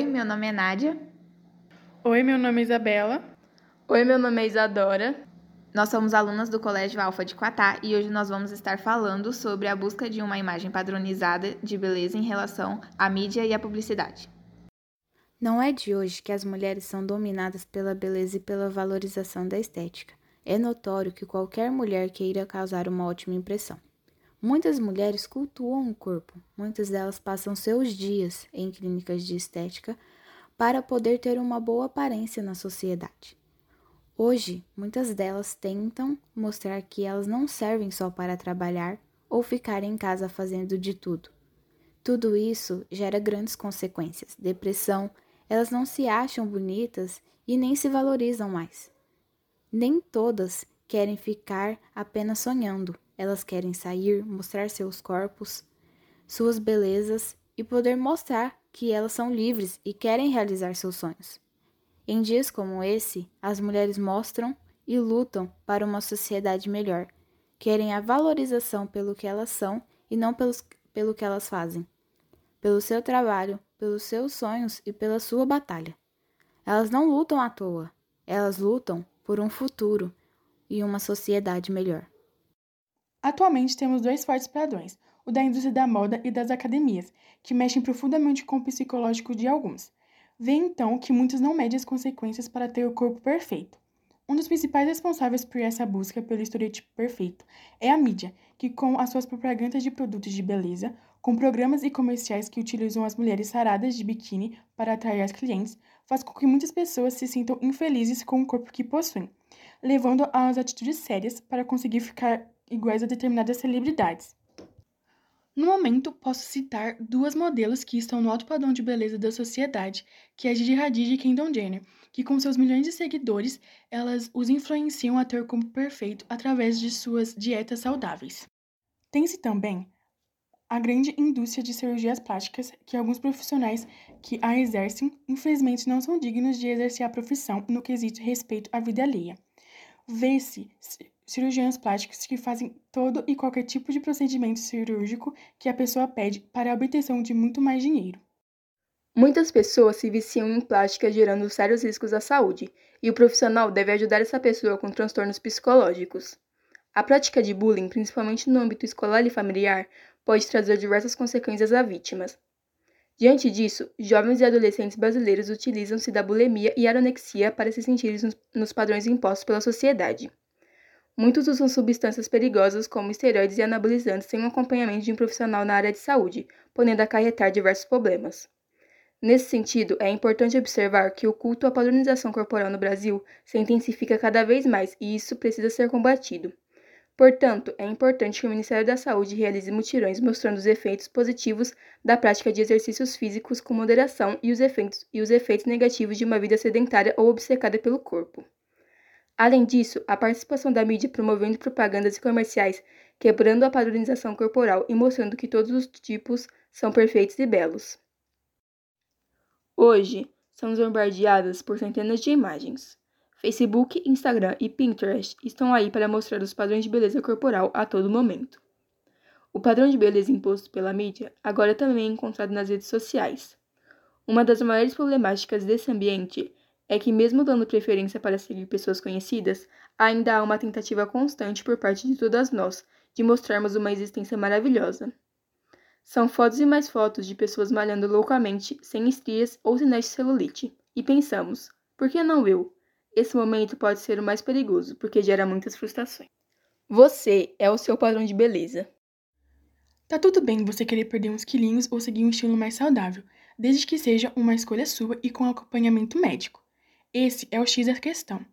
Oi, meu nome é Nádia. Oi, meu nome é Isabela. Oi, meu nome é Isadora. Nós somos alunas do Colégio Alfa de Quatá e hoje nós vamos estar falando sobre a busca de uma imagem padronizada de beleza em relação à mídia e à publicidade. Não é de hoje que as mulheres são dominadas pela beleza e pela valorização da estética. É notório que qualquer mulher queira causar uma ótima impressão. Muitas mulheres cultuam o corpo, muitas delas passam seus dias em clínicas de estética para poder ter uma boa aparência na sociedade. Hoje, muitas delas tentam mostrar que elas não servem só para trabalhar ou ficar em casa fazendo de tudo. Tudo isso gera grandes consequências: depressão, elas não se acham bonitas e nem se valorizam mais. Nem todas querem ficar apenas sonhando. Elas querem sair, mostrar seus corpos, suas belezas e poder mostrar que elas são livres e querem realizar seus sonhos. Em dias como esse, as mulheres mostram e lutam para uma sociedade melhor. Querem a valorização pelo que elas são e não pelos, pelo que elas fazem. Pelo seu trabalho, pelos seus sonhos e pela sua batalha. Elas não lutam à toa, elas lutam por um futuro e uma sociedade melhor. Atualmente temos dois fortes padrões, o da indústria da moda e das academias, que mexem profundamente com o psicológico de alguns. Vê então que muitos não medem as consequências para ter o corpo perfeito. Um dos principais responsáveis por essa busca pelo estereotipo perfeito é a mídia, que com as suas propagandas de produtos de beleza, com programas e comerciais que utilizam as mulheres saradas de biquíni para atrair as clientes, faz com que muitas pessoas se sintam infelizes com o corpo que possuem, levando às atitudes sérias para conseguir ficar iguais a determinadas celebridades. No momento, posso citar duas modelos que estão no alto padrão de beleza da sociedade, que é Gigi Hadid e Kendall Jenner, que com seus milhões de seguidores, elas os influenciam a ter o corpo perfeito através de suas dietas saudáveis. Tem-se também a grande indústria de cirurgias plásticas, que alguns profissionais que a exercem, infelizmente, não são dignos de exercer a profissão no quesito respeito à vida alheia. Vê-se cirurgiões plásticos que fazem todo e qualquer tipo de procedimento cirúrgico que a pessoa pede para a obtenção de muito mais dinheiro. Muitas pessoas se viciam em plástica, gerando sérios riscos à saúde, e o profissional deve ajudar essa pessoa com transtornos psicológicos. A prática de bullying, principalmente no âmbito escolar e familiar, pode trazer diversas consequências a vítimas. Diante disso, jovens e adolescentes brasileiros utilizam-se da bulimia e anorexia para se sentirem nos padrões impostos pela sociedade. Muitos usam substâncias perigosas como esteroides e anabolizantes sem um acompanhamento de um profissional na área de saúde, podendo acarretar diversos problemas. Nesse sentido, é importante observar que o culto à padronização corporal no Brasil se intensifica cada vez mais e isso precisa ser combatido. Portanto, é importante que o Ministério da Saúde realize mutirões mostrando os efeitos positivos da prática de exercícios físicos com moderação e os efeitos, e os efeitos negativos de uma vida sedentária ou obcecada pelo corpo. Além disso, a participação da mídia promovendo propagandas e comerciais, quebrando a padronização corporal e mostrando que todos os tipos são perfeitos e belos. Hoje, somos bombardeadas por centenas de imagens. Facebook, Instagram e Pinterest estão aí para mostrar os padrões de beleza corporal a todo momento. O padrão de beleza imposto pela mídia agora também é encontrado nas redes sociais. Uma das maiores problemáticas desse ambiente é que, mesmo dando preferência para seguir pessoas conhecidas, ainda há uma tentativa constante por parte de todas nós de mostrarmos uma existência maravilhosa. São fotos e mais fotos de pessoas malhando loucamente, sem estrias ou sinais de celulite. E pensamos, por que não eu? Esse momento pode ser o mais perigoso, porque gera muitas frustrações. Você é o seu padrão de beleza. Tá tudo bem você querer perder uns quilinhos ou seguir um estilo mais saudável, desde que seja uma escolha sua e com acompanhamento médico. Esse é o X da questão.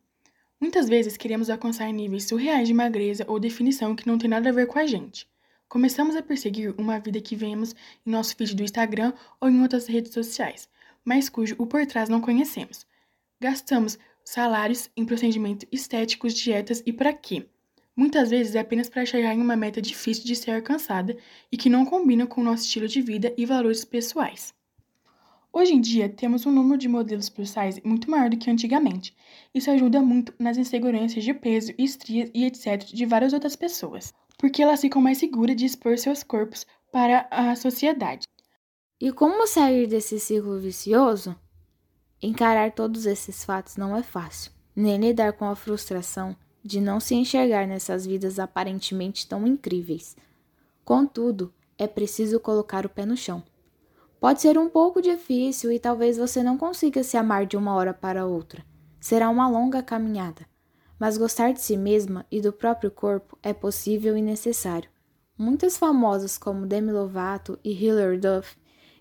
Muitas vezes queremos alcançar níveis surreais de magreza ou definição que não tem nada a ver com a gente. Começamos a perseguir uma vida que vemos em nosso feed do Instagram ou em outras redes sociais, mas cujo o por trás não conhecemos. Gastamos salários em procedimentos estéticos, dietas e para quê? Muitas vezes é apenas para chegar em uma meta difícil de ser alcançada e que não combina com o nosso estilo de vida e valores pessoais. Hoje em dia, temos um número de modelos plus size muito maior do que antigamente. Isso ajuda muito nas inseguranças de peso, estrias e etc. de várias outras pessoas, porque elas ficam mais seguras de expor seus corpos para a sociedade. E como sair desse ciclo vicioso? Encarar todos esses fatos não é fácil, nem lidar com a frustração de não se enxergar nessas vidas aparentemente tão incríveis. Contudo, é preciso colocar o pé no chão. Pode ser um pouco difícil e talvez você não consiga se amar de uma hora para outra. Será uma longa caminhada. Mas gostar de si mesma e do próprio corpo é possível e necessário. Muitas famosas como Demi Lovato e Hilary Duff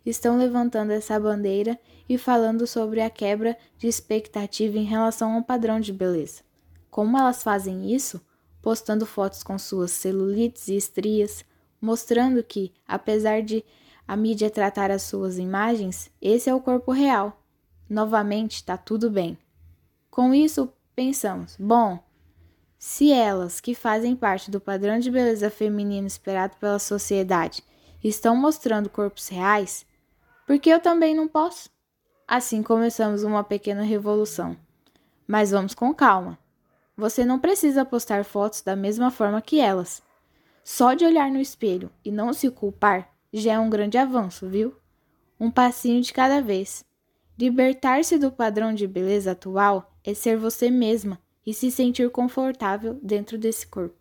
estão levantando essa bandeira e falando sobre a quebra de expectativa em relação ao padrão de beleza. Como elas fazem isso? Postando fotos com suas celulites e estrias, mostrando que, apesar de a mídia tratar as suas imagens, esse é o corpo real. Novamente, está tudo bem. Com isso, pensamos: bom, se elas, que fazem parte do padrão de beleza feminino esperado pela sociedade, estão mostrando corpos reais, por que eu também não posso? Assim começamos uma pequena revolução. Mas vamos com calma. Você não precisa postar fotos da mesma forma que elas. Só de olhar no espelho e não se culpar já é um grande avanço, viu? Um passinho de cada vez. Libertar-se do padrão de beleza atual é ser você mesma e se sentir confortável dentro desse corpo.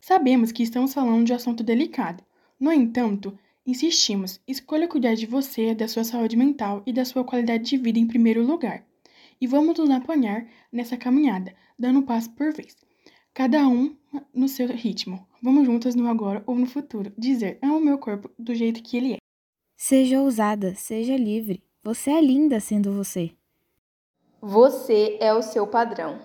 Sabemos que estamos falando de assunto delicado. No entanto, insistimos: escolha cuidar de você, da sua saúde mental e da sua qualidade de vida em primeiro lugar. E vamos nos apoiar nessa caminhada, dando um passo por vez. Cada um no seu ritmo. Vamos juntas no agora ou no futuro dizer: amo meu corpo do jeito que ele é. Seja ousada, seja livre. Você é linda sendo você. Você é o seu padrão.